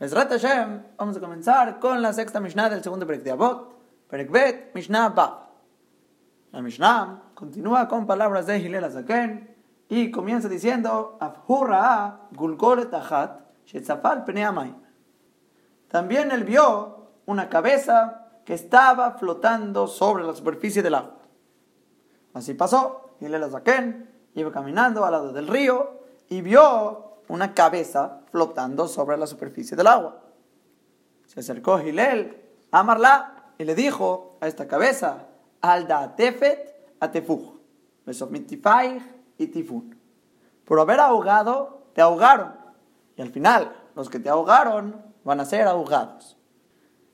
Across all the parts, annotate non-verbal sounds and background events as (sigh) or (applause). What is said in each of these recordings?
Besrat Hashem, vamos a comenzar con la sexta Mishnah del segundo Perek de Avot, Perek Bet, Mishnah Ba. La Mishnah continúa con palabras de Hilel Azaken y comienza diciendo, Afhurra Gulgolet Achat, Shetzafal Peneamayim. También él vio una cabeza que estaba flotando sobre la superficie del agua. Así pasó, Hilel Azaken iba caminando al lado del río y vio una cabeza flotando sobre la superficie del agua. Se acercó Gilel a Marla y le dijo a esta cabeza, Alda Tefet Atefuj, y Tifun. Por haber ahogado, te ahogaron. Y al final, los que te ahogaron van a ser ahogados.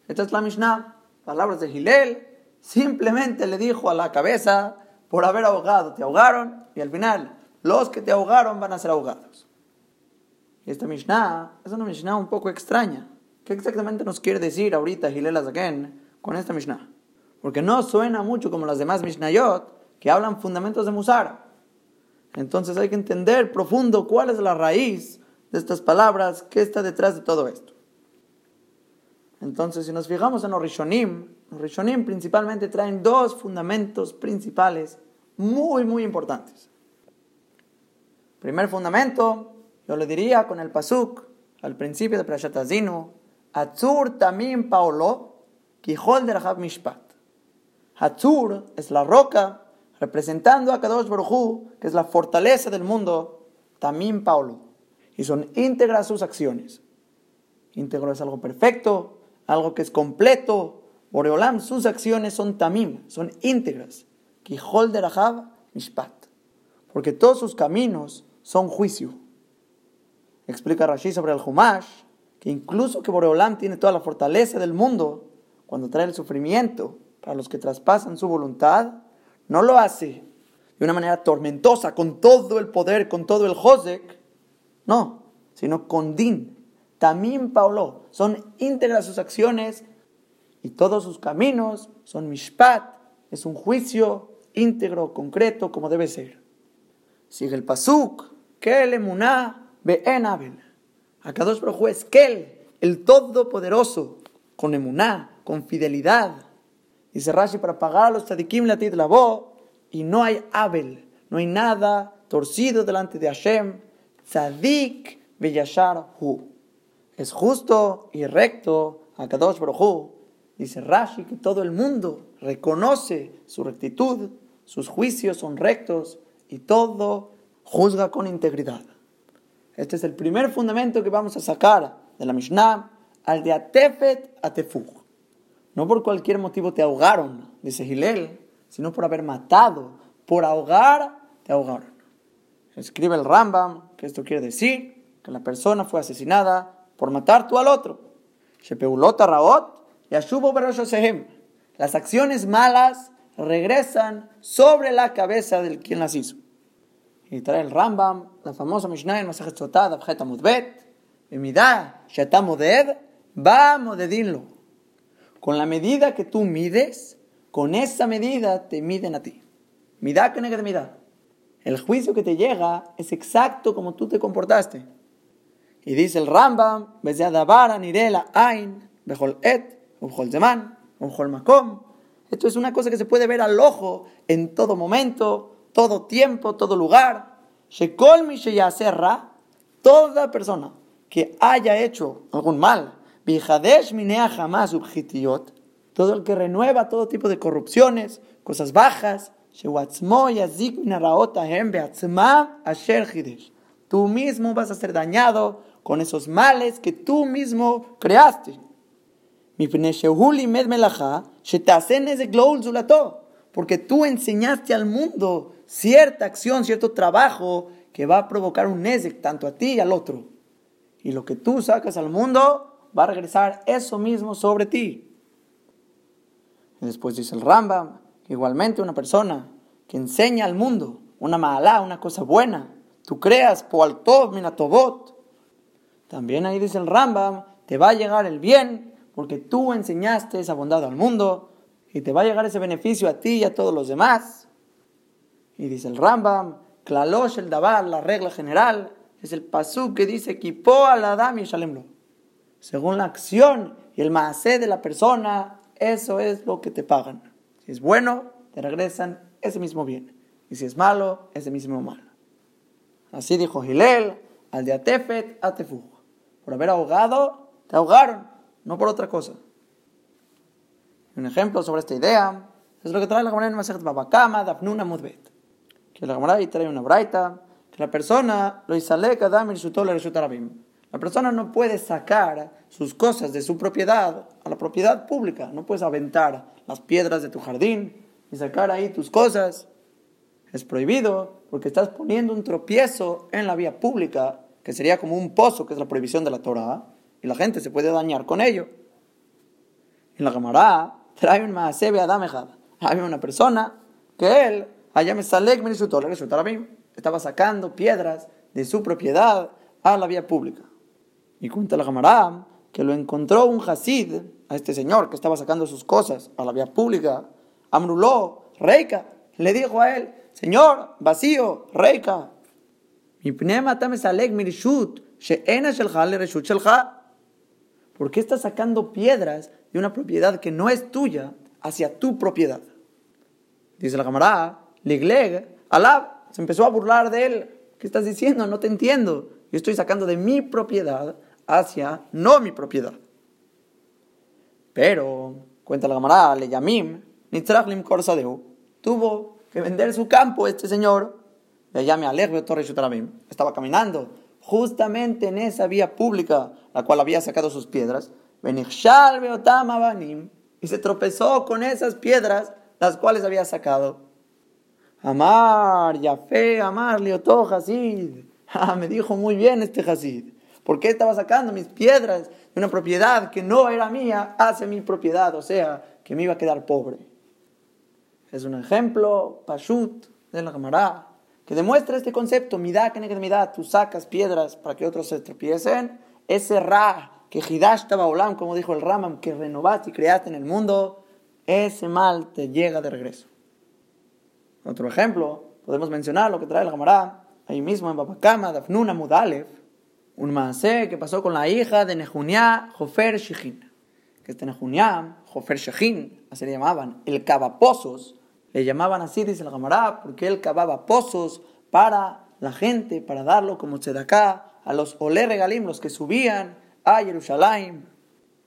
Esta es la Mishnah, palabras de Gilel. Simplemente le dijo a la cabeza, por haber ahogado, te ahogaron. Y al final, los que te ahogaron van a ser ahogados. Esta Mishnah es una Mishnah un poco extraña. ¿Qué exactamente nos quiere decir ahorita Hilel Azaken con esta Mishnah? Porque no suena mucho como las demás Mishnayot que hablan fundamentos de Musar. Entonces hay que entender profundo cuál es la raíz de estas palabras, qué está detrás de todo esto. Entonces, si nos fijamos en los Rishonim, los Rishonim principalmente traen dos fundamentos principales muy, muy importantes. Primer fundamento yo le diría con el pasuk al principio de Prashat Azinu, Hatzur tamim paolo, Kijol de Mishpat. Hatzur es la roca representando a Kadosh Baruj que es la fortaleza del mundo, tamim paolo. Y son íntegras sus acciones. Íntegro es algo perfecto, algo que es completo. Boreolam, sus acciones son tamim, son íntegras. Kijol de Mishpat. Porque todos sus caminos son juicio. Explica Rashi sobre el Humash que incluso que Boreolam tiene toda la fortaleza del mundo, cuando trae el sufrimiento para los que traspasan su voluntad, no lo hace de una manera tormentosa, con todo el poder, con todo el Josek, no, sino con Din. También Paulo, son íntegras sus acciones y todos sus caminos son Mishpat, es un juicio íntegro, concreto, como debe ser. Sigue el Pasuk, que le muná Be'en Abel. Akadosh Baruj es Kel, el Todopoderoso, con emuná, con fidelidad. Dice Rashi, para pagar a los tzadikim la voz, y no hay Abel, no hay nada torcido delante de Hashem. Tzadik beyashar hu. Es justo y recto Akadosh Baruj Dice Rashi que todo el mundo reconoce su rectitud, sus juicios son rectos y todo juzga con integridad. Este es el primer fundamento que vamos a sacar de la Mishnah, al de Atefet Atefug. No por cualquier motivo te ahogaron, dice Gilel, sino por haber matado. Por ahogar, te ahogaron. Escribe el Rambam que esto quiere decir que la persona fue asesinada por matar tú al otro. Las acciones malas regresan sobre la cabeza del quien las hizo. Y trae el Rambam, la famosa Mishnah en Masajet Sotad, Abjet Amudbet, Emidá, Shatamoded, va modedinlo. Con la medida que tú mides, con esa medida te miden a ti. Midá que midá. El juicio que te llega es exacto como tú te comportaste. Y dice el Rambam, Bezeadabara, Nirela, Ain, Bejol Et, Bejol Zeman, Bejol Makom. Esto es una cosa que se puede ver al ojo en todo momento, todo tiempo, todo lugar. Shekol mi serra, toda persona que haya hecho algún mal, Bijadesh minea jamás subjitiot, todo el que renueva todo tipo de corrupciones, cosas bajas, Tú mismo vas a ser dañado con esos males que tú mismo creaste. Porque tú enseñaste al mundo cierta acción, cierto trabajo que va a provocar un nezek tanto a ti y al otro. Y lo que tú sacas al mundo va a regresar eso mismo sobre ti. Y después dice el Rambam, igualmente una persona que enseña al mundo una mala, una cosa buena, tú creas por tov minatobot. También ahí dice el Rambam, te va a llegar el bien porque tú enseñaste esa bondad al mundo y te va a llegar ese beneficio a ti y a todos los demás. Y dice el Rambam, el Dabar, la regla general, es el pasú que dice, Kipo al Adam y Shalemlo. según la acción y el maasé de la persona, eso es lo que te pagan. Si es bueno, te regresan ese mismo bien. Y si es malo, ese mismo mal. Así dijo Gilel al de Atefet Atefu. Por haber ahogado, te ahogaron, no por otra cosa. Un ejemplo sobre esta idea es lo que trae la Gemara en Masechet Babakama, Dafnuna Mudbet. Que la Gemara trae una braita, que la persona lo La persona no puede sacar sus cosas de su propiedad a la propiedad pública. No puedes aventar las piedras de tu jardín y sacar ahí tus cosas. Es prohibido porque estás poniendo un tropiezo en la vía pública, que sería como un pozo, que es la prohibición de la Torah, y la gente se puede dañar con ello. Y la Gemara trae un maasebe adamejad. Había una persona que él, allá me salek estaba sacando piedras de su propiedad a la vía pública. Y cuenta la Gemara que lo encontró un Hasid, a este señor que estaba sacando sus cosas a la vía pública, Amruló, Reika, le dijo a él, Señor, vacío, Reika, ¿Por qué estás sacando piedras de una propiedad que no es tuya hacia tu propiedad? Dice la camarada, Ligleg, Alab, se empezó a burlar de él. ¿Qué estás diciendo? No te entiendo. Yo estoy sacando de mi propiedad hacia no mi propiedad. Pero, cuenta la camarada, le llamim, Nitzrachlim Korsadeu, tuvo que vender su campo este señor, le llame Alegbe Torre estaba caminando justamente en esa vía pública, la cual había sacado sus piedras, y se tropezó con esas piedras, las cuales había sacado. Amar, Yafé, Amar, Liotó, Hasid. (laughs) Ah, me dijo muy bien este Hasid. ¿Por qué estaba sacando mis piedras de una propiedad que no era mía hacia mi propiedad? O sea, que me iba a quedar pobre. Es un ejemplo, Pashut, de la Gemara, que demuestra este concepto, midá que midá, tú sacas piedras para que otros se tropiecen, ese ra, que Hidash olam, como dijo el Ramam, que renovaste y creaste en el mundo, ese mal te llega de regreso. Otro ejemplo, podemos mencionar lo que trae la Gemara, ahí mismo en Babakama, Dafnuna Mudalev, un maasé que pasó con la hija de Nejunia Jofer Shechin. Que este Nejunia, Jofer Shechin, así le llamaban, el cavapozos, le llamaban así, dice la Gamará, porque él cavaba pozos para la gente, para darlo como acá a los olé regalim, los que subían a Jerusalén.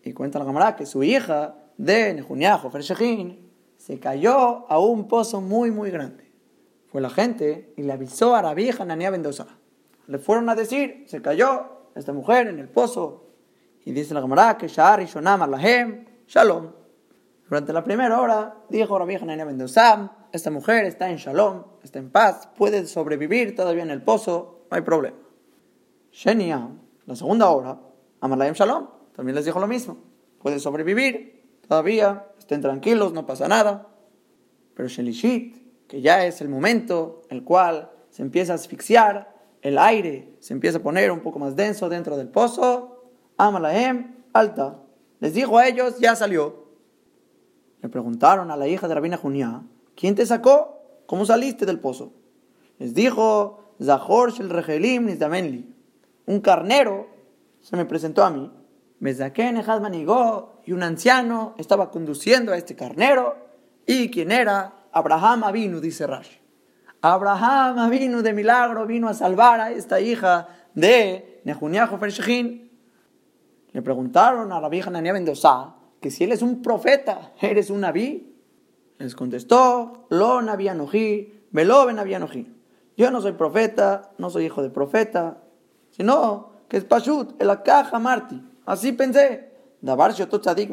Y cuenta la Gamará que su hija de Nejunia Jofer Shechin se cayó a un pozo muy, muy grande. Fue la gente y le avisó a la vieja Nania Mendoza le fueron a decir, se cayó esta mujer en el pozo. Y dice la camarada que Shahar y Shonam Lahem, Shalom. Durante la primera hora dijo la vieja Nania Mendozam, esta mujer está en Shalom, está en paz, puede sobrevivir todavía en el pozo, no hay problema. Shenia, la segunda hora, Amalahem Shalom, también les dijo lo mismo, puede sobrevivir todavía, estén tranquilos, no pasa nada. Pero Shelishit, que ya es el momento en el cual se empieza a asfixiar, el aire se empieza a poner un poco más denso dentro del pozo, Amalahem, alta. Les dijo a ellos, ya salió. Le preguntaron a la hija de Rabina Junia, ¿quién te sacó? ¿Cómo saliste del pozo? Les dijo, Zahor Shel Regelim Nizdamenli. Un carnero se me presentó a mí. Y un anciano estaba conduciendo a este carnero. ¿Y quién era? Abraham Avinu, dice Rashi. Abraham vino de milagro, vino a salvar a esta hija de Nehuniah Fershechin. Le preguntaron a la vieja Nania Mendoza que si él es un profeta, ¿eres un naví? Les contestó, lo navianojí, velo navianojí. Yo no soy profeta, no soy hijo de profeta, sino que es Pashut, el caja Marti. Así pensé. Dabar tzadik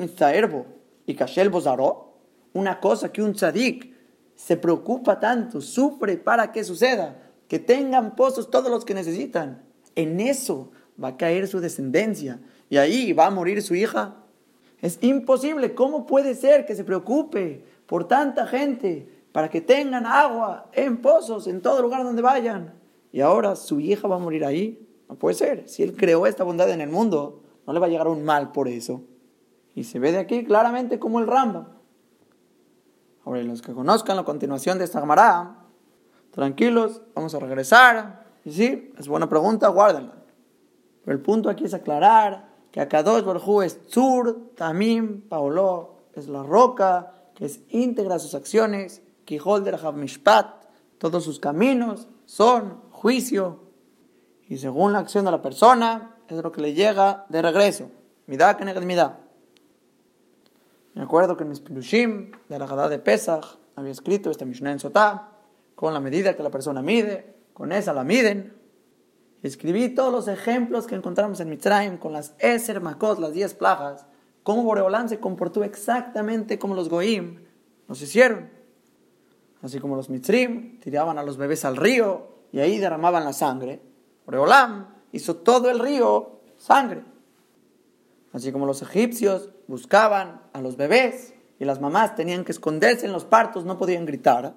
y kashel bozaró. Una cosa que un tzadik se preocupa tanto, sufre para que suceda, que tengan pozos todos los que necesitan. En eso va a caer su descendencia y ahí va a morir su hija. Es imposible. ¿Cómo puede ser que se preocupe por tanta gente para que tengan agua en pozos en todo lugar donde vayan? Y ahora su hija va a morir ahí. No puede ser. Si él creó esta bondad en el mundo, no le va a llegar un mal por eso. Y se ve de aquí claramente como el Rambam Ahora, los que conozcan la continuación de esta Gemara, tranquilos, vamos a regresar. Y sí, es buena pregunta, guárdenla. Pero el punto aquí es aclarar que Akadosh Barjú es Tzur, Tamim, Paolo, es la roca, que es íntegra sus acciones, Kijol de Mishpat, todos sus caminos son juicio, y según la acción de la persona, es lo que le llega de regreso. Midá que midá. Me acuerdo que en mis pilushim de la Gadá de Pesach había escrito este Mishnah en Sotá, con la medida que la persona mide, con esa la miden. Escribí todos los ejemplos que encontramos en Mitzrayim con las Eser Makot, las 10 plagas, cómo Boreolán se comportó exactamente como los Goim nos hicieron. Así como los Mitzrim tiraban a los bebés al río y ahí derramaban la sangre, Boreolam hizo todo el río sangre. Así como los egipcios buscaban a los bebés y las mamás tenían que esconderse en los partos, no podían gritar.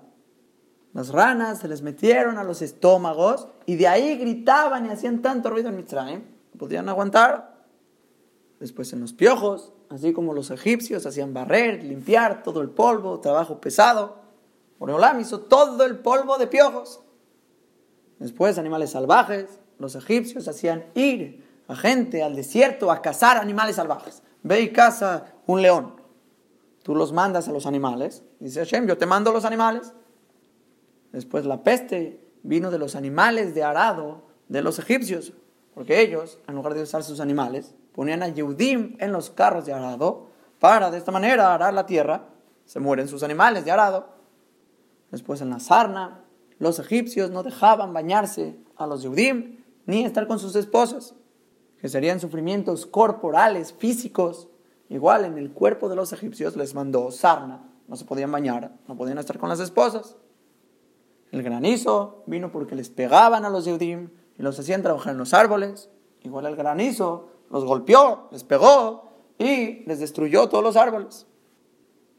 Las ranas se les metieron a los estómagos y de ahí gritaban y hacían tanto ruido en Mitzrayim, no podían aguantar. Después en los piojos, así como los egipcios hacían barrer, limpiar todo el polvo, trabajo pesado. Boreolam hizo todo el polvo de piojos. Después animales salvajes, los egipcios hacían ir a gente al desierto a cazar animales salvajes. Ve y caza un león. Tú los mandas a los animales. Dice Hashem, yo te mando los animales. Después la peste vino de los animales de arado de los egipcios. Porque ellos, en lugar de usar sus animales, ponían a Yehudim en los carros de arado para de esta manera arar la tierra. Se mueren sus animales de arado. Después en la sarna, los egipcios no dejaban bañarse a los Yehudim ni estar con sus esposas, que serían sufrimientos corporales, físicos. Igual en el cuerpo de los egipcios les mandó sarna, no se podían bañar, no podían estar con las esposas. El granizo vino porque les pegaban a los Yehudim y los hacían trabajar en los árboles. Igual el granizo los golpeó, les pegó y les destruyó todos los árboles.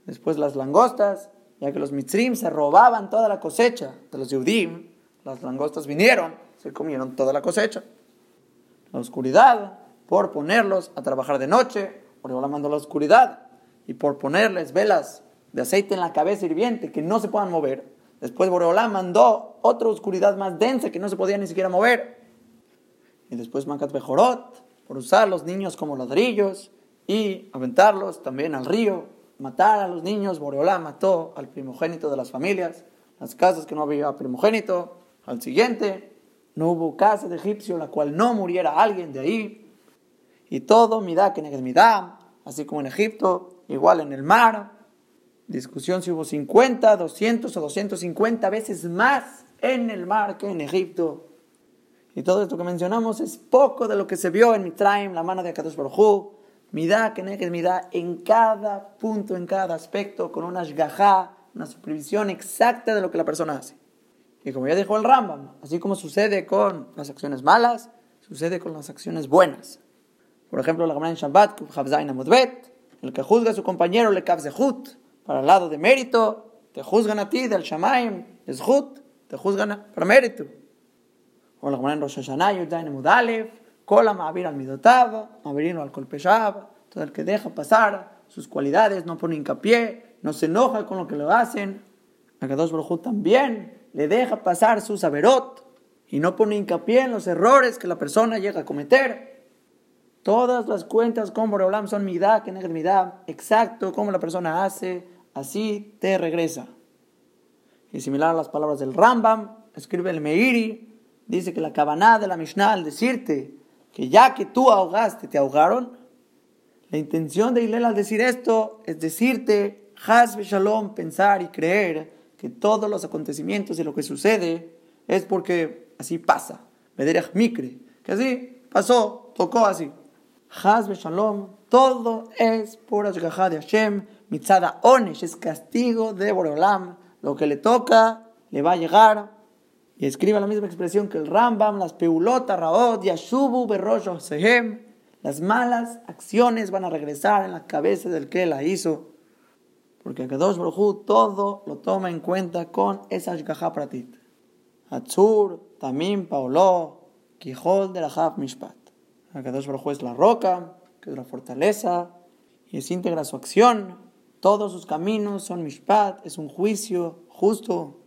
Después las langostas, ya que los mitzrim se robaban toda la cosecha de los Yehudim, las langostas vinieron se comieron toda la cosecha. La oscuridad, por ponerlos a trabajar de noche, por la mandó la oscuridad, y por ponerles velas de aceite en la cabeza hirviente que no se puedan mover. Después Boreolá mandó otra oscuridad más densa que no se podía ni siquiera mover. Y después Mancat Bejorot, por usar a los niños como ladrillos y aventarlos también al río, matar a los niños. Boreolá mató al primogénito de las familias, las casas que no había primogénito, al siguiente, no hubo casa de egipcio en la cual no muriera alguien de ahí. Y todo, midá que midá, así como en Egipto, igual en el mar. Discusión si hubo 50, 200 o 250 veces más en el mar que en Egipto. Y todo esto que mencionamos es poco de lo que se vio en Mitraim, la mano de Akadosh Baruj Midá que midá en cada punto, en cada aspecto, con una shgajá, una supervisión exacta de lo que la persona hace. Y como ya dijo el Rambam, así como sucede con las acciones malas, sucede con las acciones buenas. Por ejemplo, la Gemara en Shabbat, el que juzga a su compañero le zehut, para el lado de mérito, te juzgan a ti del Shamaim, zehut, te juzgan para mérito. O la Gemara en Rosh Hashanah, Yudain Mudalev, Kola Ma'avir al Midotav, Ma'avirino al Kolpeshab, todo el que deja pasar sus cualidades, no pone hincapié, no se enoja con lo que le hacen. Akadosh Baruj también le deja pasar su saberot y no pone hincapié en los errores que la persona llega a cometer. Todas las cuentas con Boreolam son midá, que midá, exacto como la persona hace, así te regresa. Y similar a las palabras del Rambam, escribe el Meiri, dice que la cabaná de la Mishnah al decirte que ya que tú ahogaste, te ahogaron, la intención de Hillel al decir esto es decirte, Haz Shalom, pensar y creer que todos los acontecimientos y lo que sucede es porque así pasa. Mederech Mikre, que así pasó, tocó así. Haz Shalom, todo es por Ashgaha de Hashem, Mitzada Onesh, es castigo de Boreolam. Lo que le toca le va a llegar. Y escribe la misma expresión que el Rambam, las peulotas, Raot, Yashubu, Berrosh, Sehem. Las malas acciones van a regresar en la cabeza del que la hizo. Porque Kadosh Baruj todo lo toma en cuenta con esa Shgaha Pratit. Hatzur, Tamim, Paolo, Quijol de la Haf Mishpat. Kadosh Baruj es la roca, que es la fortaleza, y es íntegra su acción. Todos sus caminos son Mishpat, es un juicio justo.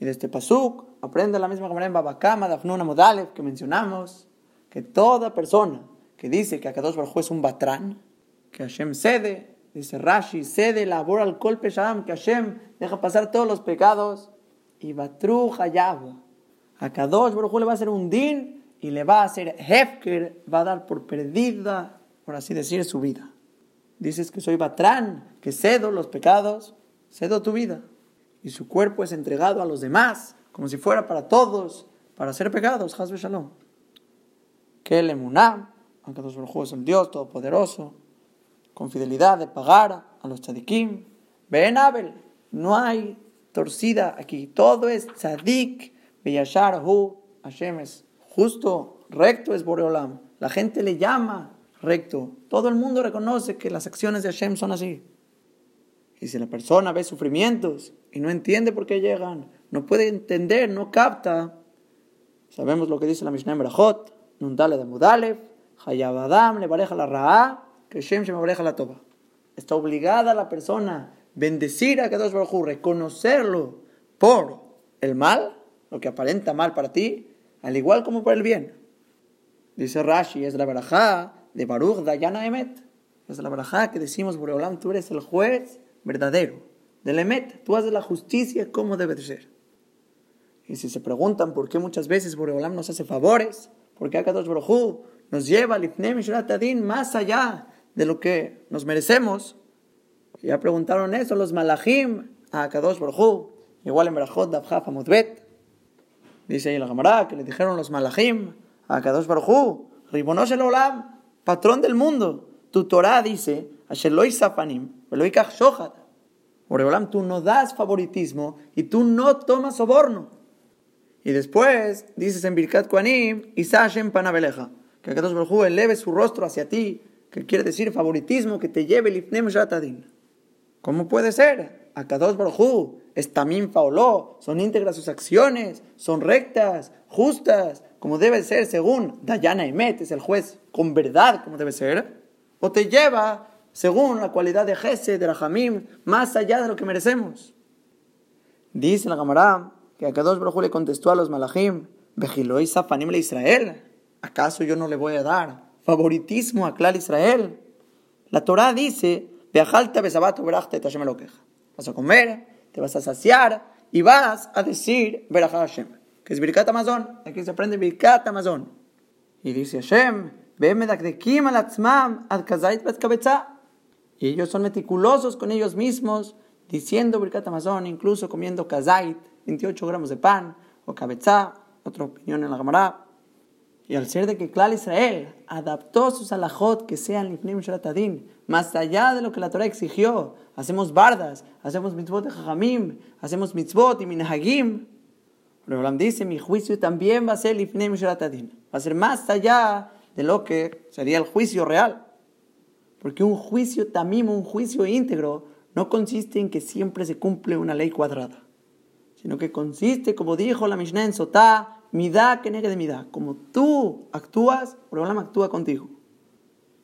Y de este Pasuk aprende la misma manera en Babakama, Dafnuna Modalev, que mencionamos, que toda persona que dice que Akadosh Baruj es un batrán, que Hashem cede, dice Rashi, cede, labora al golpe Sham, que Hashem deja pasar todos los pecados, y Batru Hayab. Akadosh Baruj le va a hacer un din y le va a hacer Hefker, va a dar por perdida, por así decir, su vida. Dices que soy batrán, que cedo los pecados, cedo tu vida. Y su cuerpo es entregado a los demás, como si fuera para todos, para hacer pecados, Hazbe Shalom. Que el emuná, aunque dos es el Dios Todopoderoso, con fidelidad de pagar a los tzadikim. Ven Abel, no hay torcida aquí, todo es tzadik, beyashar hu, Hashem es justo, recto es Boreolam. La gente le llama recto. Todo el mundo reconoce que las acciones de Hashem son así. Y si la persona ve sufrimientos y no entiende por qué llegan, no puede entender, no capta, sabemos lo que dice la Mishnah en Brajot, Nundale de Mudalev, Hayabadam le pareja la Ra'a, que pareja la Toba. Está obligada la persona bendecir a Kadosh Baruj reconocerlo por el mal, lo que aparenta mal para ti, al igual como por el bien. Dice Rashi, es la barajá de Baruch Dayana Emet. Es la barajá que decimos, Boreolam, tú eres el juez verdadero del Emet. Tú haces la justicia como debe de ser. Y si se preguntan por qué muchas veces Boreolam nos hace favores, por qué Akadosh Baruj nos lleva al Ifnem más allá de lo que nos merecemos, ya preguntaron eso los malachim a Akadosh Baruj igual en Berajot Dabhaf Amudbet. Dice ahí la Gemara que le dijeron los malachim a Akadosh Baruj Ribonosh el patrón del mundo. Tu Torah dice, Asheloi Safanim, Veloi Shohat. Boreolam, tú no das favoritismo y tú no tomas soborno. Y después dices en Birkat Kuanim, Isashem Panabeleja, que Akadosh Baruj eleve su rostro hacia ti, que quiere decir favoritismo, que te lleve el Ifnem Shatadin. ¿Cómo puede ser? Akadosh Baruj es tamim faoló, son íntegras sus acciones, son rectas, justas, como debe ser según Dayana Emet, es el juez con verdad como debe ser, o te lleva según la cualidad de Jesse, de Rahamim, más allá de lo que merecemos. Dice la Gamará que Akadosh Baruj le contestó a los malachim, Bejiloi Safanim le Israel, ¿acaso yo no le voy a dar favoritismo a Clar Israel? La Torah dice, verachta Vas a comer, te vas a saciar y vas a decir Berachá Hashem que es Birkat Amazon. Aquí se aprende Birkat Amazon. Y dice Hashem, y ellos son meticulosos con ellos mismos, diciendo Birkat Amazon, incluso comiendo kazait, 28 gramos de pan, o cabeza, otra opinión en la Gemara. Y al ser de que Klal Israel adaptó sus alajot que sean lifnim sharatadin, más allá de lo que la Torah exigió, hacemos bardas, hacemos mitzvot de jajamim, hacemos mitzvot y minhagim, Reblam dice, mi juicio también va a ser lifnem sharatadin. Va a ser más allá de lo que sería el juicio real. Porque un juicio tamim, un juicio íntegro, no consiste en que siempre se cumple una ley cuadrada. Sino que consiste, como dijo la Mishnah en Sotá, midá que negue de midá. Como tú actúas, Reblam actúa contigo.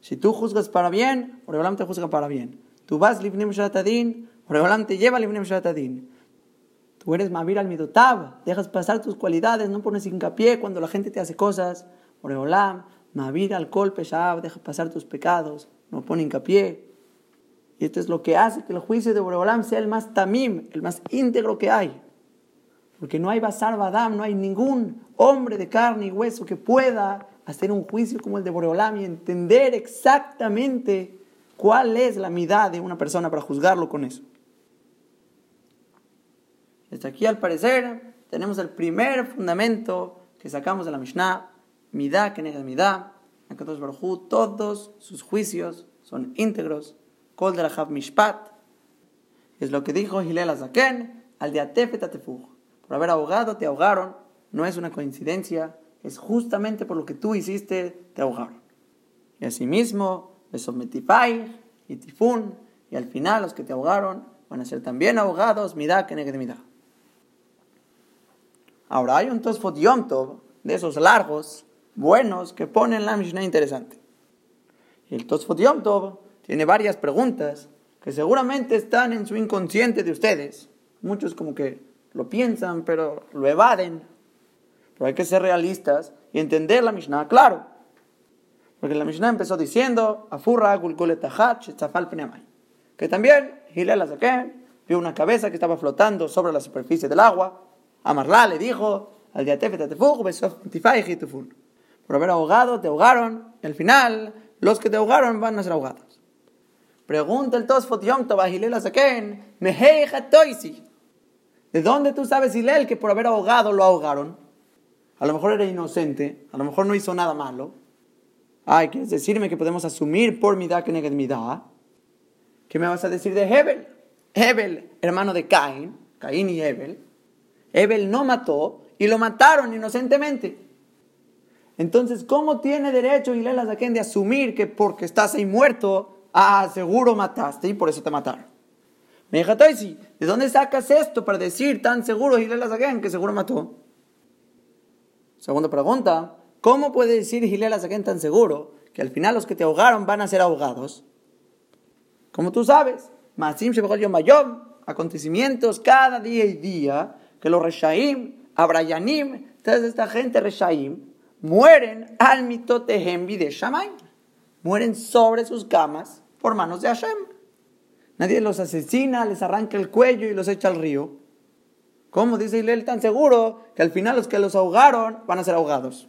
Si tú juzgas para bien, Reblam te juzga para bien. Tú vas lifnem sharatadin, Reblam te lleva lifnem sharatadin. Tú eres Mavir al Midotab, dejas pasar tus cualidades, no pones hincapié cuando la gente te hace cosas. Oreolam, Mavir al Kol Peshav, deja pasar tus pecados, no pone hincapié. Y esto es lo que hace que el juicio de Boreolam sea el más tamim, el más íntegro que hay. Porque no hay Basar Badam, no hay ningún hombre de carne y hueso que pueda hacer un juicio como el de Boreolam y entender exactamente cuál es la mitad de una persona para juzgarlo con eso. Desde aquí, al parecer, tenemos el primer fundamento que sacamos de la Mishnah, Midah, que nega Midah, Akadosh Baruj todos sus juicios son íntegros, Kol Mishpat, es lo que dijo Hilel Azaken, al de Atefet Atefug. Por haber ahogado, te ahogaron, no es una coincidencia, es justamente por lo que tú hiciste, te ahogaron. Y asimismo, Besometifai y Tifun, y al final los que te ahogaron van a ser también ahogados, Midah, que Midah. Ahora hay un Tosfot Yom de esos largos, buenos, que ponen la Mishnah interesante. Y el Tosfot Yom tiene varias preguntas que seguramente están en su inconsciente de ustedes. Muchos como que lo piensan, pero lo evaden. Pero hay que ser realistas y entender la Mishnah claro. Porque la Mishnah empezó diciendo, Afurra que también Hilel Azaken vio una cabeza que estaba flotando sobre la superficie del agua. Amarla le dijo, al por haber ahogado, te ahogaron, al final, los que te ahogaron van a ser ahogados. Pregunta el Tosfot Yom Tov Hilel Azaken, ¿De dónde tú sabes, Hilel, que por haber ahogado lo ahogaron? A lo mejor era inocente, a lo mejor no hizo nada malo. Ay, ¿quieres decirme que podemos asumir por midá que neged midá? ¿Qué me vas a decir de Hebel? Hebel, hermano de Caín, Caín y Hebel. Hebel no mató y lo mataron inocentemente. Entonces, ¿cómo tiene derecho Hilel Azaken de asumir que porque estás ahí muerto, ah, seguro mataste y por eso te mataron? Me dijo, ¿de dónde sacas esto para decir tan seguro Hilel Azaken que seguro mató? Segunda pregunta, ¿cómo puede decir Hilel Azaken tan seguro que al final los que te ahogaron van a ser ahogados? Como tú sabes, Masim Yom acontecimientos cada día y día que los Reshaim, Abrayanim, toda esta gente Reshaim, mueren al mitotehem de Shamaim. Mueren sobre sus camas por manos de Hashem. Nadie los asesina, les arranca el cuello y los echa al río. ¿Cómo dice Hillel tan seguro que al final los que los ahogaron van a ser ahogados?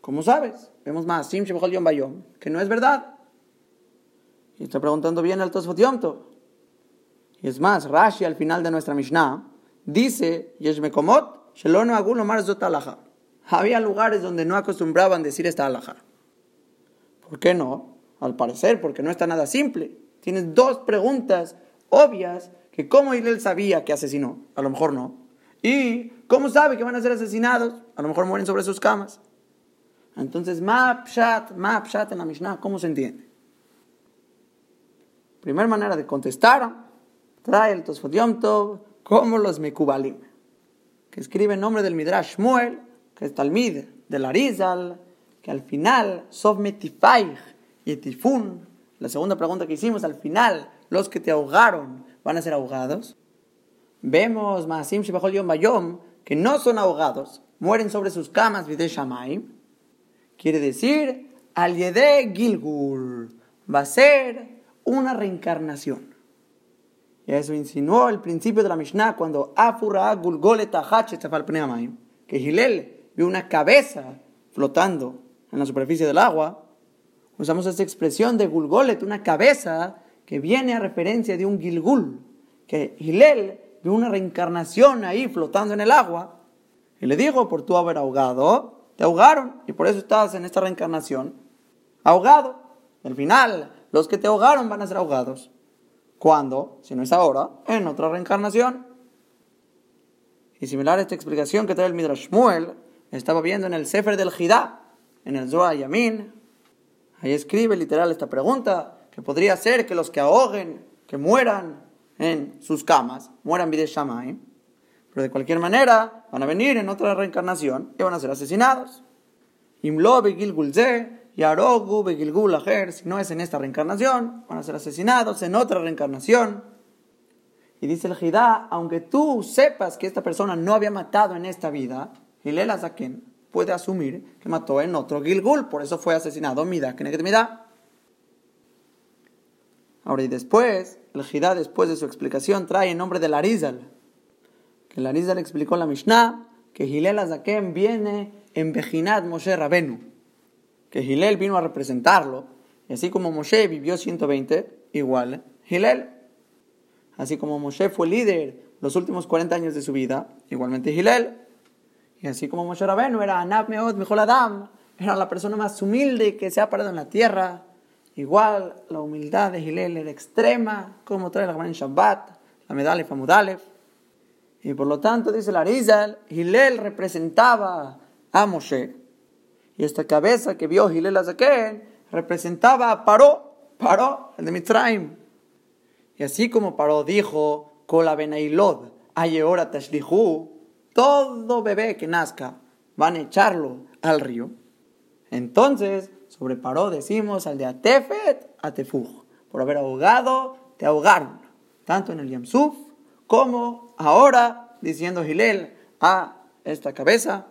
¿Cómo sabes? Vemos más, que no es verdad. Y está preguntando bien al Tosfot Y es más, Rashi al final de nuestra Mishnah dice, Yeshmekomot, Shelono Agulo Marzot Había lugares donde no acostumbraban decir esta alhaja. ¿Por qué no? Al parecer, porque no está nada simple. Tienes dos preguntas obvias que cómo él sabía que asesinó, a lo mejor no. Y cómo sabe que van a ser asesinados, a lo mejor mueren sobre sus camas. Entonces, Mapshat, Mapshat en la Mishnah, ¿cómo se entiende? Primera manera de contestar, trae el Tosfot como los Mekubalim, que escribe en nombre del Midrash Shmuel, que es Talmid del Arizal, que al final, Sov Metifaich y Tifun, la segunda pregunta que hicimos, al final, los que te ahogaron van a ser ahogados. Vemos Maasim Yom Bayom que no son ahogados, mueren sobre sus camas, Vide Shamaim. Quiere decir, al Gilgul va a ser una reencarnación. Y eso insinuó el principio de la Mishnah cuando Afura Gulgoleta que Hilel vio una cabeza flotando en la superficie del agua usamos esta expresión de Gulgolet, una cabeza que viene a referencia de un Gilgul, que Hilel vio una reencarnación ahí flotando en el agua, y le dijo, por tu haber ahogado, te ahogaron, y por eso estás en esta reencarnación, ahogado. Al final, los que te ahogaron van a ser ahogados. ¿Cuándo? Si no es ahora, en otra reencarnación. Y similar a esta explicación que trae el Midrash Shmuel, estaba viendo en el Sefer del Jidá, en el Zohar Yamin, Ahí escribe literal esta pregunta, que podría ser que los que ahoguen, que mueran en sus camas, mueran de Shammai, pero de cualquier manera van a venir en otra reencarnación y van a ser asesinados. Si no es en esta reencarnación, van a ser asesinados en otra reencarnación. Y dice el Jidá, aunque tú sepas que esta persona no había matado en esta vida, y le la saquen, puede asumir que mató en otro Gilgul, por eso fue asesinado Mida que Mida. Ahora y después, el Jidá después de su explicación trae en nombre del Arizal, que el Arizal explicó la Mishnah que Hilel Azaken viene en Bejinat Moshe Rabenu, que Hilel vino a representarlo, y así como Moshe vivió 120, igual Hilel. Así como Moshe fue líder los últimos 40 años de su vida, igualmente Hilel. Y así como Moshe Rabenu era Anab Meod Adam, era la persona más humilde que se ha parado en la tierra. Igual la humildad de Hillel era extrema, como trae la en Shabbat, la Medalef Amudalef. Y por lo tanto, dice la Arizal, Hillel representaba a Moshe. Y esta cabeza que vio Hillel Azaken representaba a Paró, Paró, el de Mitzrayim. Y así como Paró dijo, Kola Benailod, Ayehora Tashlihu, todo bebé que nazca van a echarlo al río. Entonces, sobre Paró decimos al de Atefet, Atefuj. Por haber ahogado, te ahogaron. Tanto en el Yamsuf como ahora, diciendo Gilel a esta cabeza.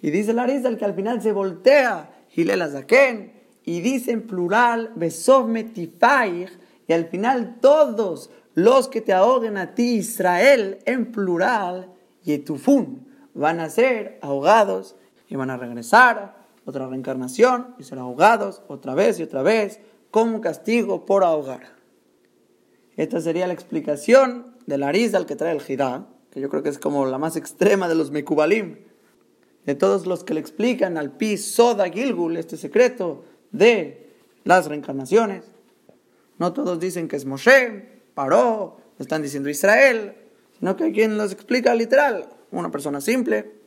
Y dice Larizal que al final se voltea Gilel Azaken y dice en plural, Besov y al final todos los que te ahoguen a ti, Israel, en plural, Yetufun, van a ser ahogados y van a regresar, otra reencarnación, y ser ahogados otra vez y otra vez, como castigo por ahogar. Esta sería la explicación de la al que trae el Jidá, que yo creo que es como la más extrema de los Mekubalim, de todos los que le explican al Pi Soda Gilgul este secreto de las reencarnaciones. No todos dicen que es Moshe, Paró, están diciendo Israel, sino que quien los explica literal, una persona simple,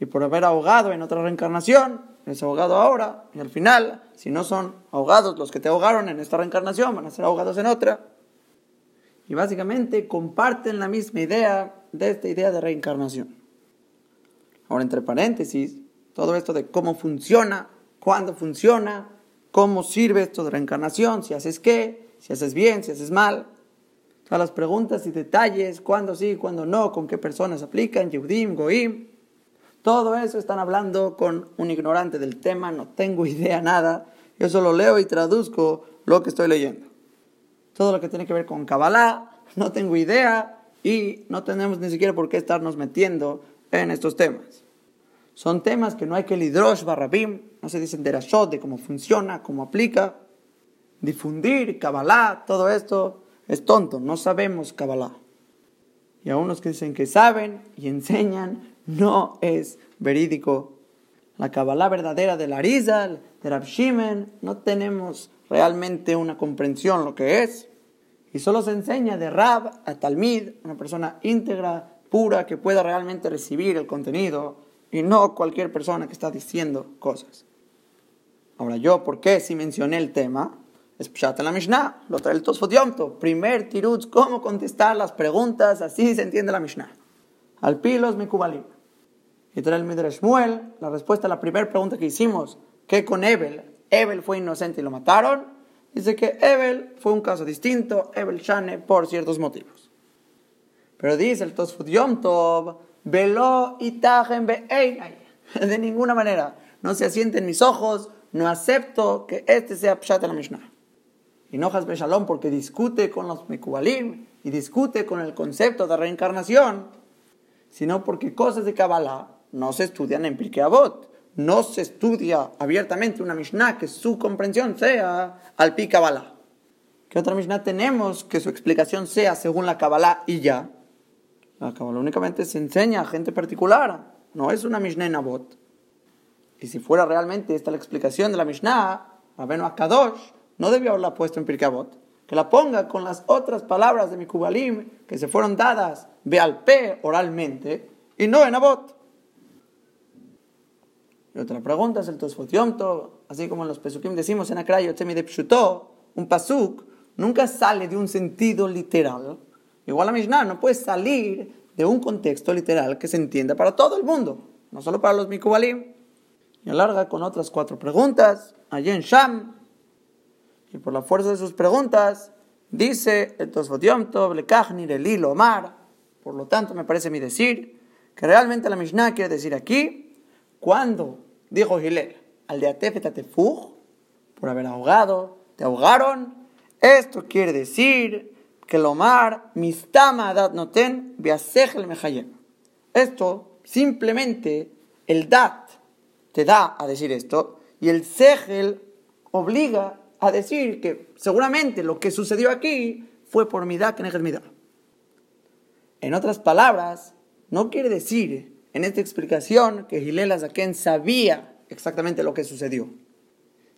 y por haber ahogado en otra reencarnación, es ahogado ahora, y al final, si no son ahogados los que te ahogaron en esta reencarnación, van a ser ahogados en otra. Y básicamente comparten la misma idea de esta idea de reencarnación. Ahora, entre paréntesis, todo esto de cómo funciona, cuándo funciona, cómo sirve esto de reencarnación, si haces qué, si haces bien, si haces mal. Todas las preguntas y detalles, cuándo sí, cuándo no, con qué personas aplican, Yehudim, Goim. Todo eso están hablando con un ignorante del tema, no tengo (laughs) idea nada. Yo solo leo y traduzco lo que estoy leyendo. Todo lo que tiene que ver con Kabbalah, no tengo idea y no tenemos ni siquiera por qué estarnos metiendo en estos temas. Son temas que no hay que lidrosh barrabim, no se dicen derashot de cómo funciona, cómo aplica. Difundir, Kabbalah, todo esto es tonto, no sabemos Kabbalah. Y a unos que dicen que saben y enseñan, no es verídico. La Kabbalah verdadera de la Arizal, de Rab Shimen, no tenemos realmente una comprensión lo que es. Y solo se enseña de Rab a Talmid, una persona íntegra, pura, que pueda realmente recibir el contenido y no cualquier persona que está diciendo cosas. Ahora yo, ¿por qué si mencioné el tema? Es Pshat la Mishnah, lo trae el Tosfot Primer tirutz, cómo contestar las preguntas, así se entiende la Mishnah. Al pilos mikubalim. Y trae el Midrash Muel, la respuesta a la primera pregunta que hicimos, ¿qué con Ebel? Ebel fue inocente y lo mataron. Dice que Ebel fue un caso distinto, Ebel Shane, por ciertos motivos. Pero dice el Tosfot Yom Tov, velo itajen (laughs) De ninguna manera, no se asienten mis ojos, no acepto que este sea Pshat la Mishnah. Y no Hasbe Shalom porque discute con los Mekubalim y discute con el concepto de reencarnación, sino porque cosas de Kabbalah no se estudian en Pirkei Avot no se estudia abiertamente una Mishnah que su comprensión sea al pi Kabbalah. ¿Qué otra Mishnah tenemos que su explicación sea según la Kabbalah y ya? La Kabbalah únicamente se enseña a gente particular, no es una Mishnah en Abot. Y si fuera realmente esta la explicación de la Mishnah, Rabenu Akadosh no debió haberla puesto en Pirkei Avot. Que la ponga con las otras palabras de Mikubalim que se fueron dadas Bealpe oralmente y no en Abot. Y otra pregunta es el Tosfot así como en los Pesukim decimos en Akrayo, de Pshuto, un Pasuk nunca sale de un sentido literal. Igual la Mishnah no puede salir de un contexto literal que se entienda para todo el mundo, no solo para los Mikubalim. Y alarga con otras cuatro preguntas, allí en Sham. Y por la fuerza de sus preguntas, dice el Tosfot Yom Tov, el Omar. Por lo tanto, me parece mi decir que realmente la Mishnah quiere decir aquí, cuando dijo Gilel, al de Atefetatefuj, por haber ahogado, te ahogaron. Esto quiere decir que el Omar, mistama dat noten, el mejayem. Esto, simplemente, el dat te da a decir esto, y el segel obliga a decir que seguramente lo que sucedió aquí fue por midá que neger midá. En otras palabras, no quiere decir en esta explicación que Gilel Azaken sabía exactamente lo que sucedió,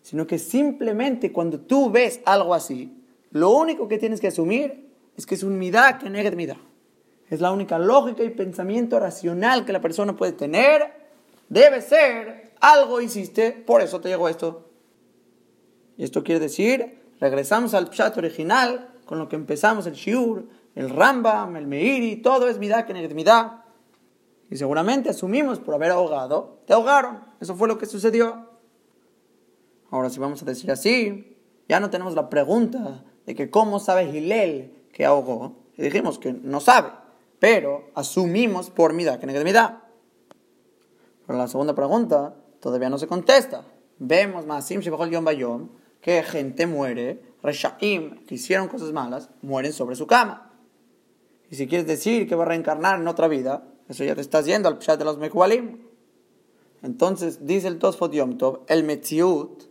sino que simplemente cuando tú ves algo así, lo único que tienes que asumir es que es un midá que negra midá. Es la única lógica y pensamiento racional que la persona puede tener. Debe ser, algo hiciste, por eso te llegó esto. Y esto quiere decir, regresamos al chat original, con lo que empezamos el shiur, el rambam, el meiri, todo es midá que midá. Y seguramente asumimos por haber ahogado, te ahogaron. Eso fue lo que sucedió. Ahora, si vamos a decir así, ya no tenemos la pregunta de que cómo sabe Gilel que ahogó. Y dijimos que no sabe, pero asumimos por mida, que da. Pero la segunda pregunta todavía no se contesta. vemos Maasim Shebachol Yom Bayom, que gente muere, Reshaim, que hicieron cosas malas, mueren sobre su cama. Y si quieres decir que va a reencarnar en otra vida, eso ya te estás yendo al Pshat de los Mekualim. Entonces, dice el Tosfot Yom Tov, el Metziut,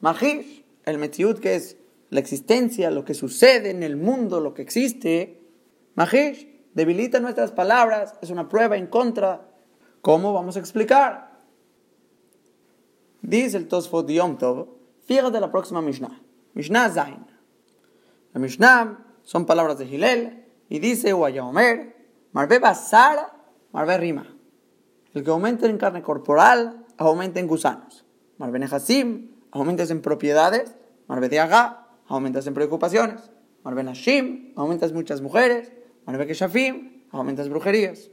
Mahish, el Metziut que es la existencia, lo que sucede en el mundo, lo que existe, Mahish, debilita nuestras palabras, es una prueba en contra. ¿Cómo vamos a explicar? Dice el Tosfot Yom Tov, fíjate la próxima Mishnah, Mishnah Zain. La Mishnah son palabras de Gilel y dice Omer, Marbe Basara, Marbe Rima. El que aumenta en carne corporal, aumenta en gusanos. Marbe Nehasim, aumentas en propiedades. Marbe Diaga, aumentas en preocupaciones. Marbe Nashim, aumentas muchas mujeres. Marbe Keshafim, aumentas brujerías.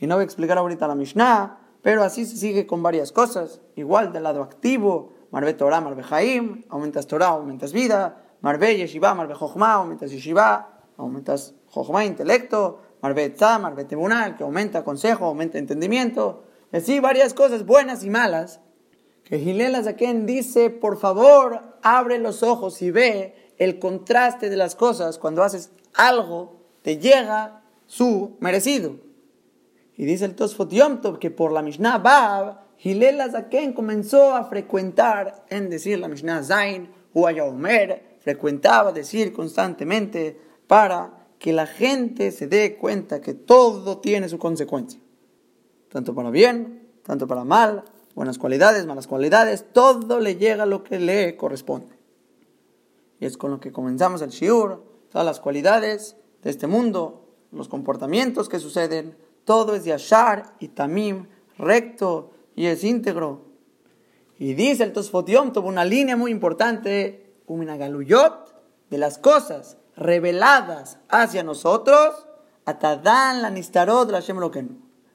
Y no voy a explicar ahorita la Mishnah, pero así se sigue con varias cosas. Igual del lado activo, Marbe Torah, Marbe Jaim, aumentas Torah, aumentas vida. Marbe Yeshiva, Marbe Jochma, aumentas Yeshiva, aumentas Jochma, intelecto. Marbe Tzah, Marbe Tebunal, que aumenta consejo, aumenta entendimiento. Y así varias cosas buenas y malas. Que Gilel Azaken dice, por favor, abre los ojos y ve el contraste de las cosas. Cuando haces algo, te llega su merecido. Y dice el Tosfot Yom Tov que por la Mishnah Bab, Hillel Azaken comenzó a frecuentar en decir la Mishnah Zain, Omer, frecuentaba decir constantemente para que la gente se dé cuenta que todo tiene su consecuencia. Tanto para bien, tanto para mal, buenas cualidades, malas cualidades, todo le llega lo que le corresponde. Y es con lo que comenzamos el Shiur, todas las cualidades de este mundo, los comportamientos que suceden, todo es Yashar y Tamim, recto y es íntegro. Y dice el Tosfotiom, tuvo una línea muy importante, Uminagaluyot, de las cosas reveladas hacia nosotros, Atadán la Nistarot la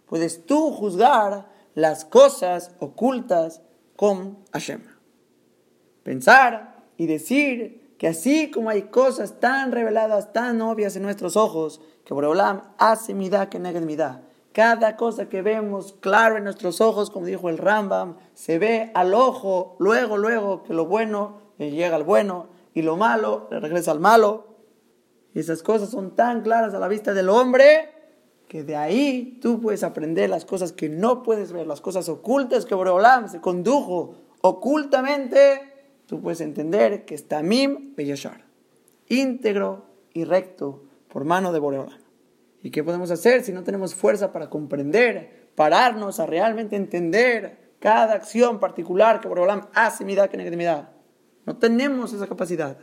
Puedes tú juzgar las cosas ocultas con Hashem. Pensar y decir que así como hay cosas tan reveladas, tan obvias en nuestros ojos, que Boreolam hace midá que negue midá. Cada cosa que vemos claro en nuestros ojos, como dijo el Rambam, se ve al ojo, luego, luego, que lo bueno le llega al bueno y lo malo le regresa al malo. Y esas cosas son tan claras a la vista del hombre que de ahí tú puedes aprender las cosas que no puedes ver, las cosas ocultas que Boreolam se condujo ocultamente. Tú puedes entender que está Mim Beyashar, íntegro y recto por mano de Boreolam. ¿Y qué podemos hacer si no tenemos fuerza para comprender, pararnos a realmente entender cada acción particular que Boreolam hace, mi que da? No tenemos esa capacidad.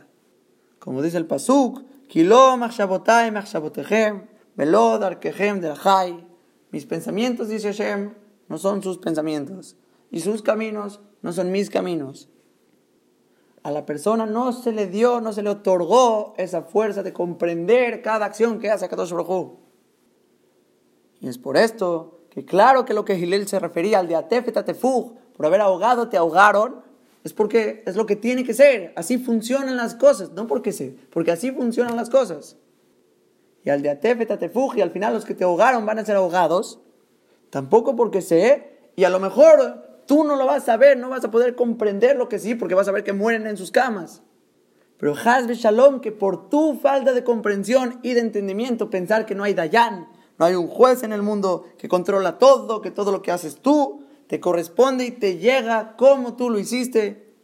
Como dice el Pasuk, mis pensamientos, dice Hashem, no son sus pensamientos, y sus caminos no son mis caminos. A la persona no se le dio, no se le otorgó esa fuerza de comprender cada acción que hace Kadosh Baruj Y es por esto que claro que lo que Gilel se refería al de Atefet Atefug, por haber ahogado te ahogaron, es porque es lo que tiene que ser. Así funcionan las cosas. No porque sé, porque así funcionan las cosas. Y al de Atefet, Atefug, y al final los que te ahogaron van a ser ahogados. Tampoco porque sé. Y a lo mejor tú no lo vas a ver, no vas a poder comprender lo que sí, porque vas a ver que mueren en sus camas. Pero Hazbe Shalom, que por tu falta de comprensión y de entendimiento, pensar que no hay Dayan, no hay un juez en el mundo que controla todo, que todo lo que haces tú te corresponde y te llega como tú lo hiciste.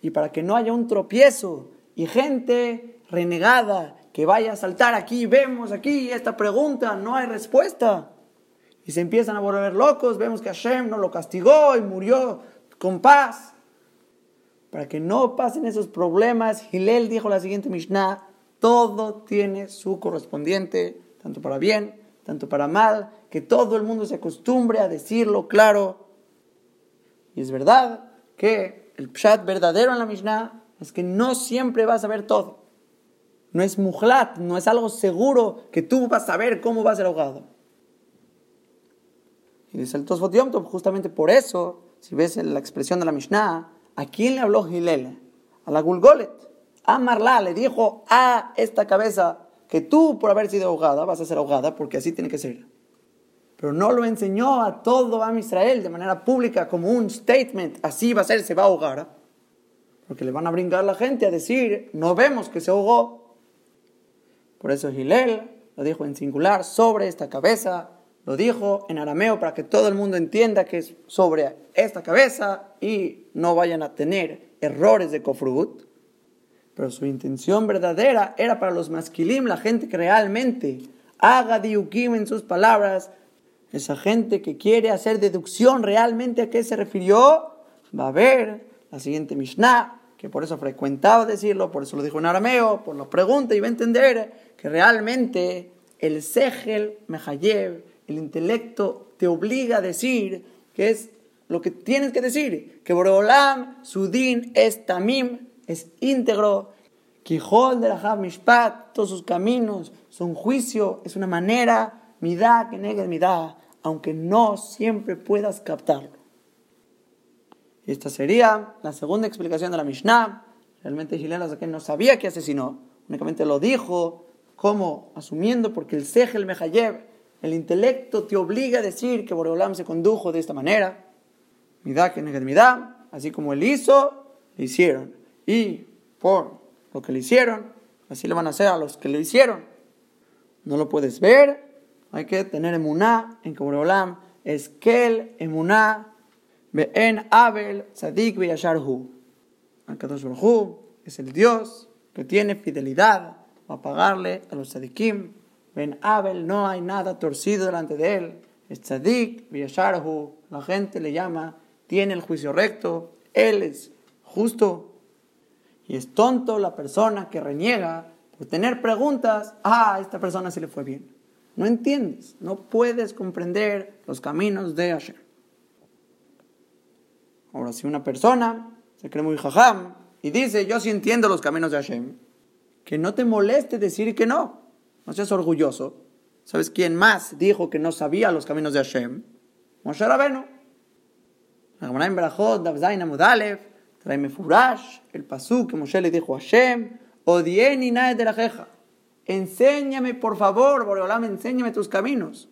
Y para que no haya un tropiezo y gente renegada que vaya a saltar aquí, vemos aquí esta pregunta, no hay respuesta. Y se empiezan a volver locos, vemos que Hashem no lo castigó y murió con paz. Para que no pasen esos problemas, Gilel dijo la siguiente Mishnah, todo tiene su correspondiente, tanto para bien, tanto para mal, que todo el mundo se acostumbre a decirlo claro. Y es verdad que el pshat verdadero en la Mishnah es que no siempre vas a ver todo. No es mujlat, no es algo seguro que tú vas a ver cómo va a ser ahogado. Y dice el Tosfot Yom justamente por eso, si ves la expresión de la Mishnah, ¿a quién le habló Gilel? A la Gulgolet. A Marla le dijo a esta cabeza que tú por haber sido ahogada vas a ser ahogada porque así tiene que ser. pero no lo enseñó a todo a Israel de manera pública como un statement, así va a ser, se va a ahogar. Porque le van a brincar la gente a decir, no vemos que se ahogó. Por eso Gilel lo dijo en singular, sobre esta cabeza, lo dijo en arameo para que todo el mundo entienda que es sobre esta cabeza y no vayan a tener errores de Kofrut. Pero su intención verdadera era para los masquilim, la gente que realmente haga diukim en sus palabras, esa gente que quiere hacer deducción realmente a qué se refirió, va a ver la siguiente Mishnah, que por eso frecuentaba decirlo, por eso lo dijo en arameo, por lo pregunta y va a entender que realmente el Segel Mehayev, el intelecto, te obliga a decir que es lo que tienes que decir, que Boreolam, su din es tamim, es íntegro, Quijol de la Mishpat, todos sus caminos son juicio, es una manera, midá que negue midá, aunque no siempre puedas captarlo. Y esta sería la segunda explicación de la Mishnah. Realmente Gilel no sabía que asesinó, únicamente lo dijo como asumiendo porque el Sejel Mehayev, el intelecto te obliga a decir que Boreolam se condujo de esta manera. Midá que negue midá, así como él hizo, le hicieron. Y por lo que le hicieron, así le van a hacer a los que le hicieron. No lo puedes ver, hay que tener emuná en Boreolam es Kel, emuná, en Abel, Sadik, Veyasharhu. Al-Kadosh es el Dios que tiene fidelidad a pagarle a los Sadikim. Ben Abel no hay nada torcido delante de él. Es Sadik, Veyasharhu. La gente le llama, tiene el juicio recto, él es justo. Y es tonto la persona que reniega por tener preguntas, ah, esta persona se le fue bien. No entiendes, no puedes comprender los caminos de Hashem. Ahora, si una persona se cree muy jajam y dice, yo sí entiendo los caminos de Hashem, que no te moleste decir que no, no seas orgulloso. ¿Sabes quién más dijo que no sabía los caminos de Hashem? Moshe Rabenu. En Davzain Amudalev, Traeme Furash, el pasú que Moshe le dijo a Hashem, Odieni nae de la jeja. Enséñame, por favor, Boreolam, enséñame tus caminos.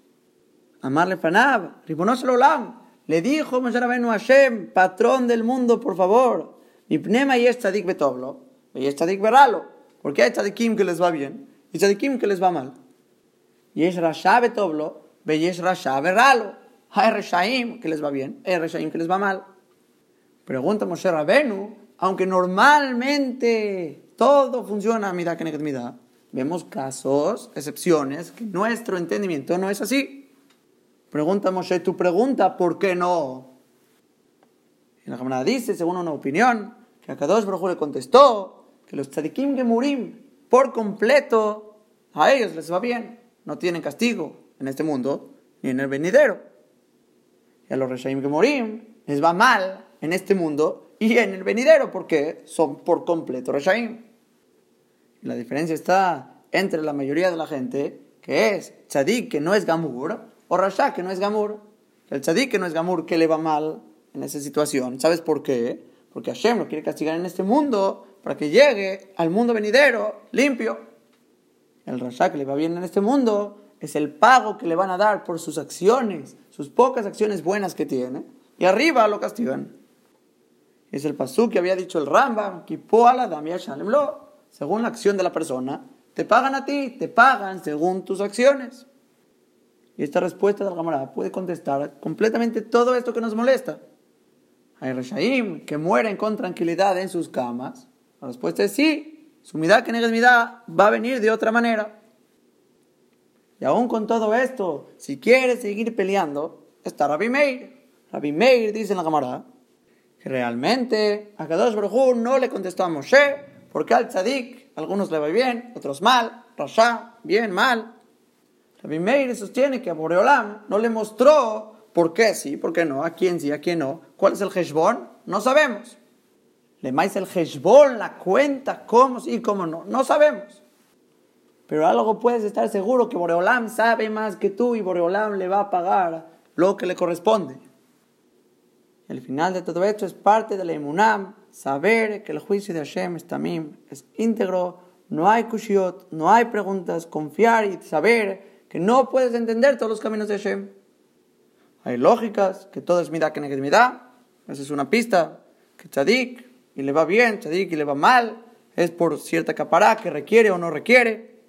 Amarle Fanab, Ribonos Olam, le dijo Moshe Rabenu a Hashem, patrón del mundo, por favor. Mi pnema y tzadik betoblo, y tzadik veralo. Porque hay tzadikim que les va bien y tzadikim que les va mal. Y es rasha betoblo, y es rasha veralo. Hay reshaim que les va bien, hay reshaim que les va mal. Pregunta Moshe Rabenu, aunque normalmente todo funciona mida que mida, vemos casos, excepciones, que nuestro entendimiento no es así. Pregunta Moshe, tu pregunta, ¿por qué no? Y la Gemara dice, según una opinión, que a Kadosh Baruj le contestó que los tzadikim gemurim por completo, a ellos les va bien, no tienen castigo en este mundo ni en el venidero. Y a los reshaim gemurim les va mal en este mundo y en el venidero, porque son por completo Reshaim. La diferencia está entre la mayoría de la gente, que es tzadik que no es gamur, o rasha que no es gamur. El tzadik que no es gamur, que le va mal en esa situación. ¿Sabes por qué? Porque Hashem lo quiere castigar en este mundo para que llegue al mundo venidero limpio. El rasha que le va bien en este mundo es el pago que le van a dar por sus acciones, sus pocas acciones buenas que tiene, y arriba lo castigan. Es el pasú que había dicho el Rambam, según la acción de la persona, te pagan a ti, te pagan según tus acciones. Y esta respuesta del Gamara puede contestar completamente todo esto que nos molesta. Hay Reshaim que mueren con tranquilidad en sus camas. La respuesta es sí, su midá que negas midá va a venir de otra manera. Y aún con todo esto, si quieres seguir peleando, está Rabbi Meir. Rabbi Meir dice en la Gamara que realmente a Kadosh Baruj no le contestó a Moshe, porque al tzadik, algunos le va bien, otros mal, Rasha, bien, mal. Rabbi Meir sostiene que a Boreolam no le mostró por qué sí, por qué no, a quién sí, a quién no. ¿Cuál es el Heshbon? No sabemos. Le más el Heshbon, la cuenta, cómo sí cómo no, no sabemos. Pero algo puedes estar seguro que Boreolam sabe más que tú y Boreolam le va a pagar lo que le corresponde. El final de todo esto es parte de la emunam, saber que el juicio de Hashem es tamim, es íntegro, no hay kushiot, no hay preguntas, confiar y saber que no puedes entender todos los caminos de Hashem. Hay lógicas, que todo es mida que mida. Esa es una pista. Que tzadik y le va bien, tzadik y le va mal. Es por cierta capará que requiere o no requiere.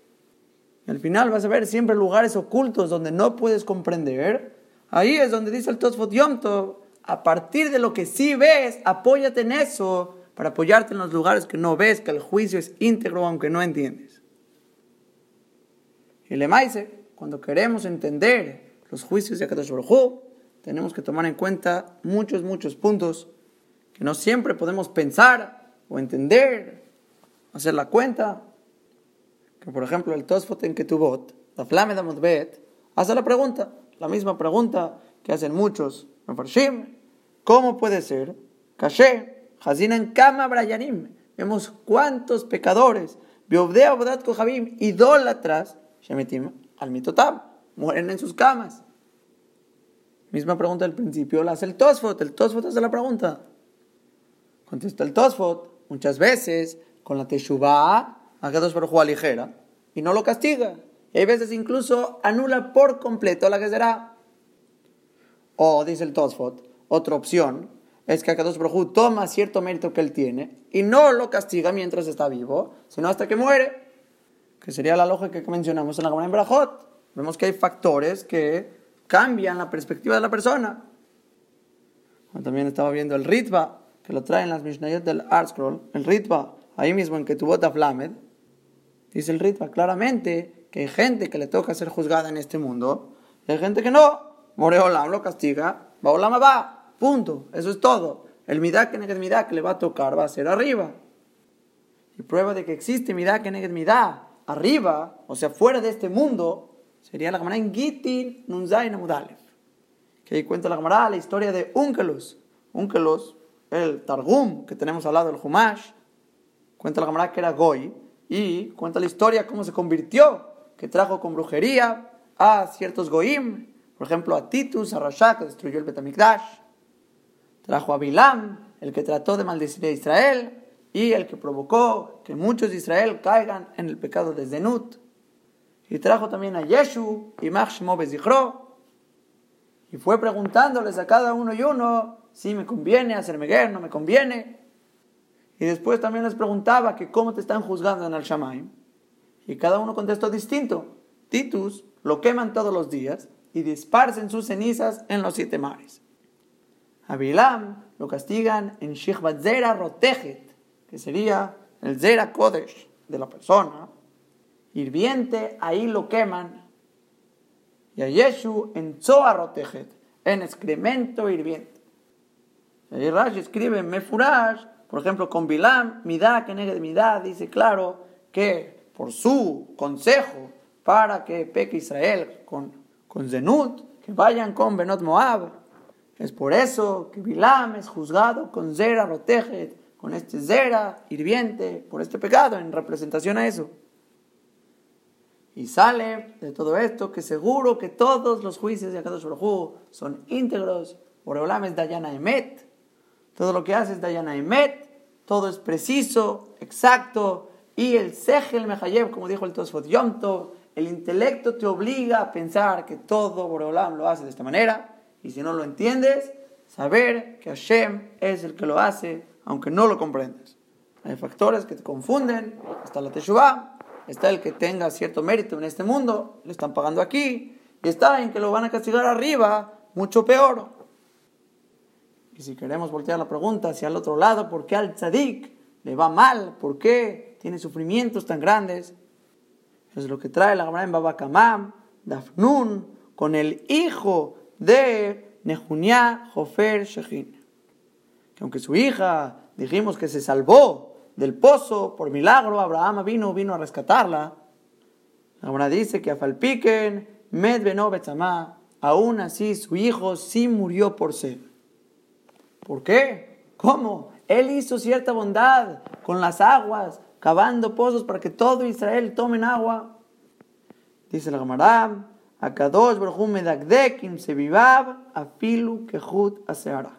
Al final vas a ver siempre lugares ocultos donde no puedes comprender. Ahí es donde dice el Tosfot Yom a partir de lo que sí ves, apóyate en eso para apoyarte en los lugares que no ves, que el juicio es íntegro aunque no entiendes. Y le maise, cuando queremos entender los juicios de Akadosh Baruj tenemos que tomar en cuenta muchos, muchos puntos que no siempre podemos pensar o entender, hacer la cuenta. Que por ejemplo el Tosfot en Ketubot, la Flame de hace la pregunta, la misma pregunta que hacen muchos ¿Cómo puede ser? Caché, en Kama Brayanim. Vemos cuántos pecadores, Biobdea Bodat Kohabim, idólatras, Shemetim, al Mitotab, mueren en sus camas. Misma pregunta del principio la hace el Tosfot. El Tosfot hace la pregunta. Contesta el Tosfot, muchas veces, con la Teshuvah, dos por ligera, y no lo castiga. Y hay veces incluso anula por completo la que será. O, dice el Tosfot, otra opción es que Akadosh Baruj toma cierto mérito que él tiene y no lo castiga mientras está vivo, sino hasta que muere, que sería la lógica que mencionamos en la Gemara en Brajot. Vemos que hay factores que cambian la perspectiva de la persona. También estaba viendo el Ritva, que lo trae en las Mishnayot del Art Scroll. El Ritva, ahí mismo en que tu bota Flamed, dice el Ritva claramente que hay gente que le toca ser juzgada en este mundo y hay gente que no. Moreolam lo castiga, Baolama va, punto, eso es todo. El midá que neged midá que le va a tocar va a ser arriba. Y prueba de que existe midá que neged midá arriba, o sea, fuera de este mundo, sería la Gemara en Gitin Nunzain Amudalef. Que ahí cuenta la Gemara la historia de Unkelus. Unkelus, el Targum que tenemos al lado del Humash, cuenta la Gemara que era Goy, y cuenta la historia cómo se convirtió, que trajo con brujería a ciertos Goim, por ejemplo, a Titus, a Rasha, que destruyó el Betamikdash. Trajo a Bilam, el que trató de maldecir a Israel y el que provocó que muchos de Israel caigan en el pecado de Zenut. Y trajo también a Yeshu y Machshmo Bezichro. Y fue preguntándoles a cada uno y uno si me conviene hacerme guerra, no me conviene. Y después también les preguntaba que cómo te están juzgando en el Shamaim. Y cada uno contestó distinto. Titus lo queman todos los días y disparcen sus cenizas en los siete mares. A Bilam lo castigan en Shichbat Zera Rotejet, que sería el Zera Kodesh de la persona. Hirviente, ahí lo queman. Y a Yeshu en Zoa Rotejet, en excremento hirviente. Y Rashi escribe Mefurash, por ejemplo, con Bilam, Midá, que de Midá, dice claro que por su consejo para que peque Israel con con Zenut, que vayan con Benot Moab. Es por eso que Bilam es juzgado con Zera Rotejet, con este Zera hirviente, por este pecado, en representación a eso. Y sale de todo esto que seguro que todos los juicios de Akadosh Baruj son íntegros. Boreolam es Dayana Emet. Todo lo que hace es Dayana Emet. Todo es preciso, exacto. Y el Segel Mehayev, como dijo el Tosfot Yom el intelecto te obliga a pensar que todo Boreolam lo hace de esta manera, y si no lo entiendes, saber que Hashem es el que lo hace, aunque no lo comprendas. Hay factores que te confunden, está la Teshuvah, está el que tenga cierto mérito en este mundo, le están pagando aquí, y está en que lo van a castigar arriba, mucho peor. Y si queremos voltear la pregunta hacia el otro lado, ¿por qué al tzadik le va mal? ¿Por qué tiene sufrimientos tan grandes? Es lo que trae la Gemara en Babakamam, Dafnun, con el hijo de Nehunia Jofer Shechin. Que aunque su hija, dijimos que se salvó del pozo por milagro, Abraham vino, vino a rescatarla. La Gemara dice que a Falpiken, Med Beno aún así su hijo sí murió por sed. ¿Por qué? ¿Cómo? Él hizo cierta bondad con las aguas, cavando pozos para que todo Israel tomen agua. Dice la Gemara, Akadosh Baruch Medagdekim Sevivab Afilu Kehut Aseara.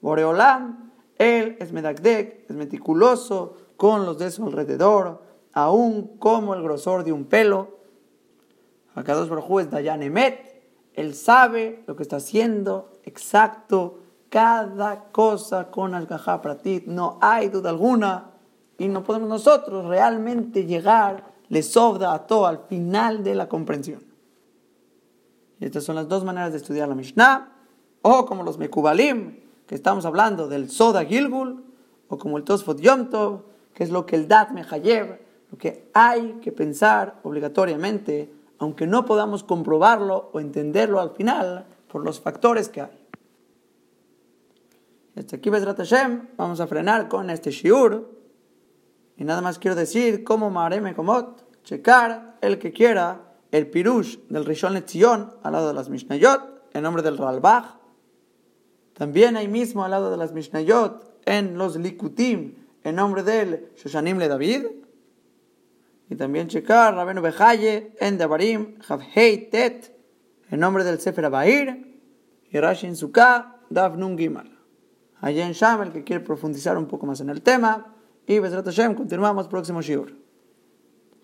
Boreolam, él es Medagdek, es meticuloso con los de su alrededor, aún como el grosor de un pelo. Akadosh Baruch es Dayan Emet, Él sabe lo que está haciendo, exacto, cada cosa con al para ti, no hay duda alguna. Y no podemos nosotros realmente llegar, le sobra a todo al final de la comprensión. Estas son las dos maneras de estudiar la Mishnah, o como los Mekubalim, que estamos hablando del Soda Gilgul, o como el Tosfot Yom Tov, que es lo que el Dat Mehayev, lo que hay que pensar obligatoriamente, aunque no podamos comprobarlo o entenderlo al final por los factores que hay. Hasta aquí, Bezrat Hashem, vamos a frenar con este shiur. Y nada más quiero decir cómo Mareme Komot, checar el que quiera el pirush del Rishon Lezion al lado de las Mishnayot, en nombre del Ralbach. También ahí mismo al lado de las Mishnayot, en los Likutim, en nombre del Shoshanim Le David. Y también checar Rabenu Bejaye en Dabarim, Javhei Tet, en nombre del Sefer Abair. Y Rashin Sukkah, Dav Nun Gimal. Allá en Sham, el que quiere profundizar un poco más en el tema. Y Besrat Hashem, continuamos próximo Shiur.